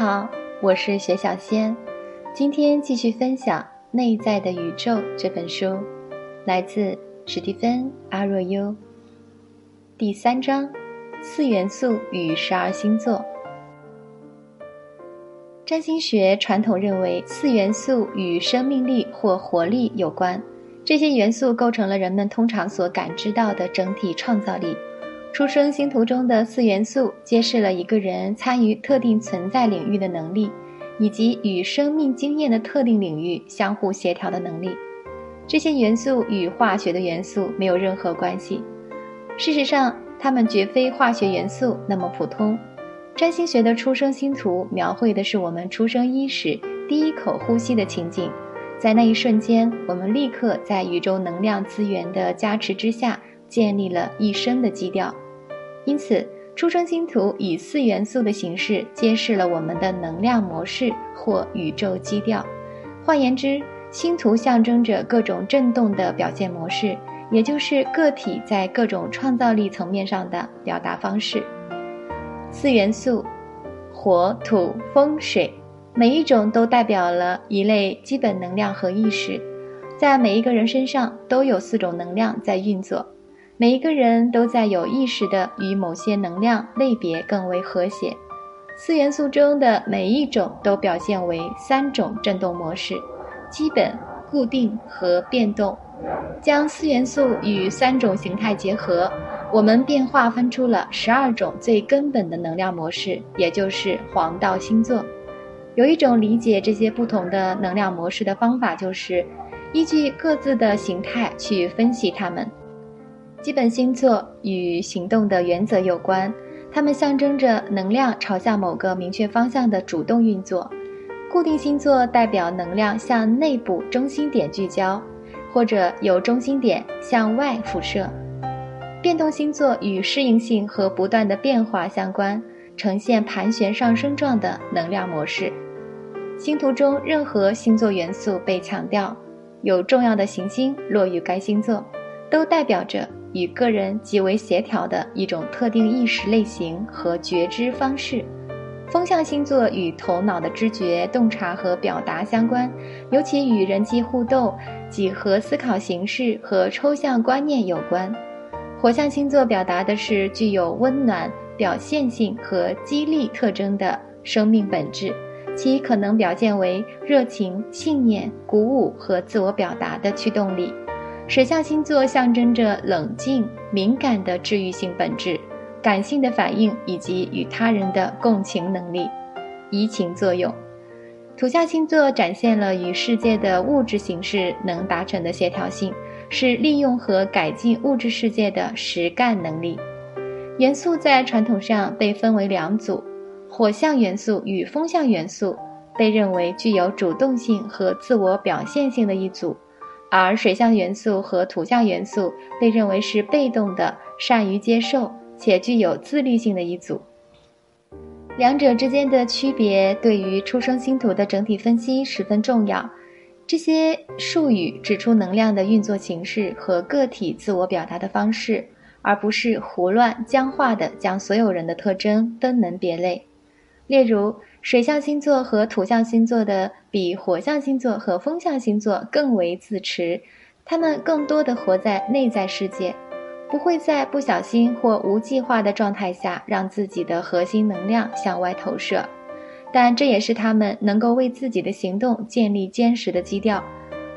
好，我是雪小仙，今天继续分享《内在的宇宙》这本书，来自史蒂芬·阿若优。第三章：四元素与十二星座。占星学传统认为，四元素与生命力或活力有关，这些元素构成了人们通常所感知到的整体创造力。出生星图中的四元素揭示了一个人参与特定存在领域的能力，以及与生命经验的特定领域相互协调的能力。这些元素与化学的元素没有任何关系。事实上，它们绝非化学元素那么普通。占星学的出生星图描绘的是我们出生伊始第一口呼吸的情景，在那一瞬间，我们立刻在宇宙能量资源的加持之下。建立了一生的基调，因此出生星图以四元素的形式揭示了我们的能量模式或宇宙基调。换言之，星图象征着各种振动的表现模式，也就是个体在各种创造力层面上的表达方式。四元素：火、土、风、水，每一种都代表了一类基本能量和意识，在每一个人身上都有四种能量在运作。每一个人都在有意识地与某些能量类别更为和谐。四元素中的每一种都表现为三种振动模式：基本、固定和变动。将四元素与三种形态结合，我们便划分出了十二种最根本的能量模式，也就是黄道星座。有一种理解这些不同的能量模式的方法，就是依据各自的形态去分析它们。基本星座与行动的原则有关，它们象征着能量朝向某个明确方向的主动运作；固定星座代表能量向内部中心点聚焦，或者由中心点向外辐射；变动星座与适应性和不断的变化相关，呈现盘旋上升状的能量模式。星图中任何星座元素被强调，有重要的行星落于该星座，都代表着。与个人极为协调的一种特定意识类型和觉知方式。风象星座与头脑的知觉、洞察和表达相关，尤其与人际互动、几何思考形式和抽象观念有关。火象星座表达的是具有温暖、表现性和激励特征的生命本质，其可能表现为热情、信念、鼓舞和自我表达的驱动力。水象星座象征着冷静、敏感的治愈性本质、感性的反应以及与他人的共情能力、移情作用。土象星座展现了与世界的物质形式能达成的协调性，是利用和改进物质世界的实干能力。元素在传统上被分为两组：火象元素与风象元素被认为具有主动性和自我表现性的一组。而水象元素和土象元素被认为是被动的、善于接受且具有自律性的一组。两者之间的区别对于出生星图的整体分析十分重要。这些术语指出能量的运作形式和个体自我表达的方式，而不是胡乱僵化的将所有人的特征分门别类。例如。水象星座和土象星座的比火象星座和风象星座更为自持，他们更多的活在内在世界，不会在不小心或无计划的状态下让自己的核心能量向外投射，但这也是他们能够为自己的行动建立坚实的基调。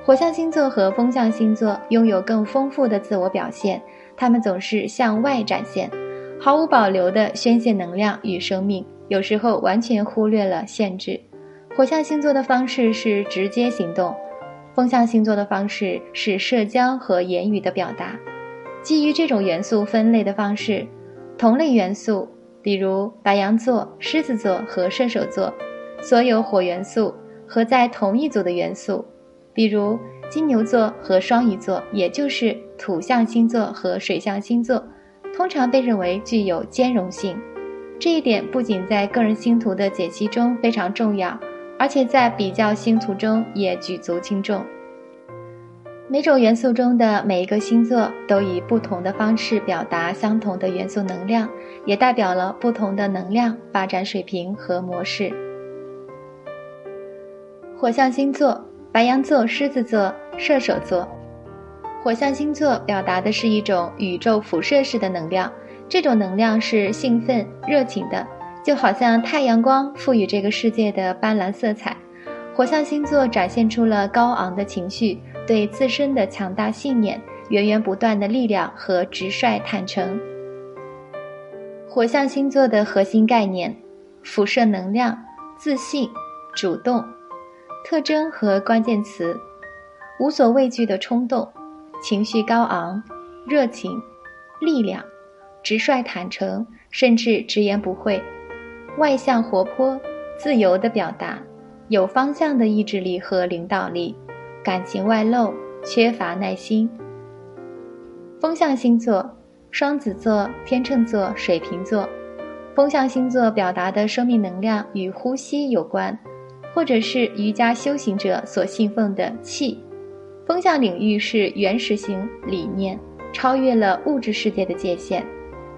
火象星座和风象星座拥有更丰富的自我表现，他们总是向外展现，毫无保留地宣泄能量与生命。有时候完全忽略了限制。火象星座的方式是直接行动，风象星座的方式是社交和言语的表达。基于这种元素分类的方式，同类元素，比如白羊座、狮子座和射手座，所有火元素和在同一组的元素，比如金牛座和双鱼座，也就是土象星座和水象星座，通常被认为具有兼容性。这一点不仅在个人星图的解析中非常重要，而且在比较星图中也举足轻重。每种元素中的每一个星座都以不同的方式表达相同的元素能量，也代表了不同的能量发展水平和模式。火象星座：白羊座、狮子座、射手座。火象星座表达的是一种宇宙辐射式的能量，这种能量是兴奋、热情的，就好像太阳光赋予这个世界的斑斓色彩。火象星座展现出了高昂的情绪，对自身的强大信念、源源不断的力量和直率坦诚。火象星座的核心概念：辐射能量、自信、主动。特征和关键词：无所畏惧的冲动。情绪高昂、热情、力量、直率坦诚，甚至直言不讳；外向活泼、自由的表达，有方向的意志力和领导力；感情外露，缺乏耐心。风象星座：双子座、天秤座、水瓶座。风象星座表达的生命能量与呼吸有关，或者是瑜伽修行者所信奉的气。风象领域是原始型理念，超越了物质世界的界限。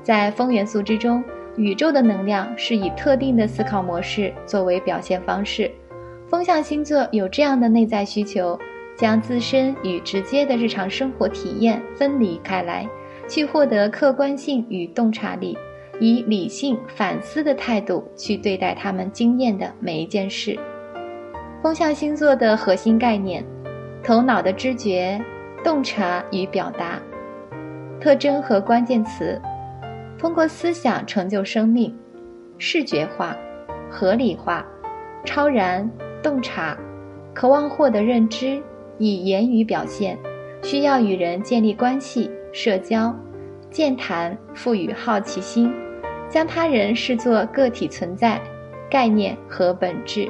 在风元素之中，宇宙的能量是以特定的思考模式作为表现方式。风象星座有这样的内在需求，将自身与直接的日常生活体验分离开来，去获得客观性与洞察力，以理性反思的态度去对待他们经验的每一件事。风象星座的核心概念。头脑的知觉、洞察与表达，特征和关键词：通过思想成就生命，视觉化、合理化、超然、洞察，渴望获得认知，以言语表现，需要与人建立关系、社交、健谈，赋予好奇心，将他人视作个体存在、概念和本质。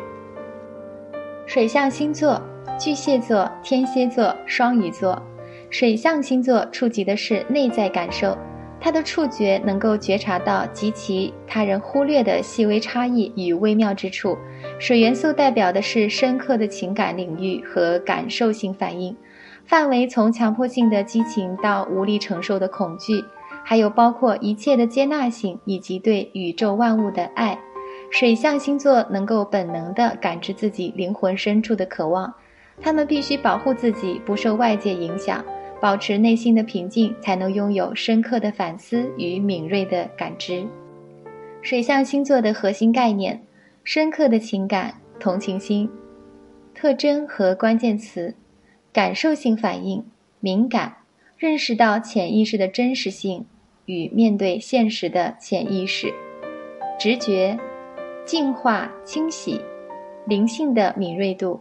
水象星座。巨蟹座、天蝎座、双鱼座，水象星座触及的是内在感受，他的触觉能够觉察到极其他人忽略的细微差异与微妙之处。水元素代表的是深刻的情感领域和感受性反应，范围从强迫性的激情到无力承受的恐惧，还有包括一切的接纳性以及对宇宙万物的爱。水象星座能够本能地感知自己灵魂深处的渴望。他们必须保护自己不受外界影响，保持内心的平静，才能拥有深刻的反思与敏锐的感知。水象星座的核心概念：深刻的情感、同情心。特征和关键词：感受性反应、敏感、认识到潜意识的真实性与面对现实的潜意识。直觉、净化、清洗、灵性的敏锐度。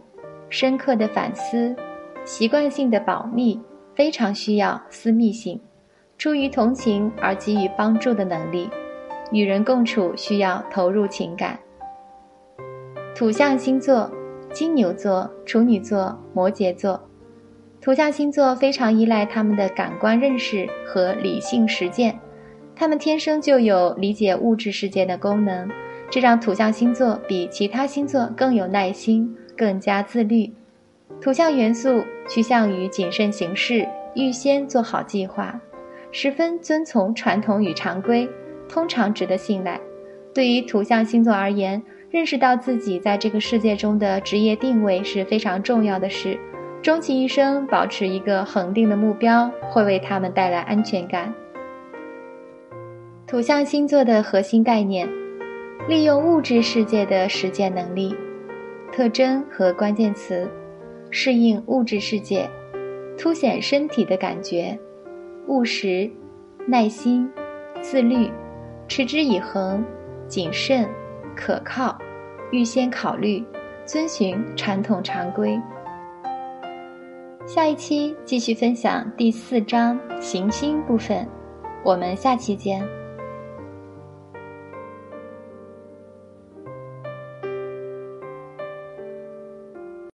深刻的反思，习惯性的保密，非常需要私密性；出于同情而给予帮助的能力，与人共处需要投入情感。土象星座：金牛座、处女座、摩羯座。土象星座非常依赖他们的感官认识和理性实践，他们天生就有理解物质世界的功能，这让土象星座比其他星座更有耐心。更加自律，土象元素趋向于谨慎行事，预先做好计划，十分遵从传统与常规，通常值得信赖。对于土象星座而言，认识到自己在这个世界中的职业定位是非常重要的事。终其一生保持一个恒定的目标，会为他们带来安全感。土象星座的核心概念：利用物质世界的实践能力。特征和关键词：适应物质世界，凸显身体的感觉，务实、耐心、自律、持之以恒、谨慎、可靠、预先考虑、遵循传统常规。下一期继续分享第四章行星部分，我们下期见。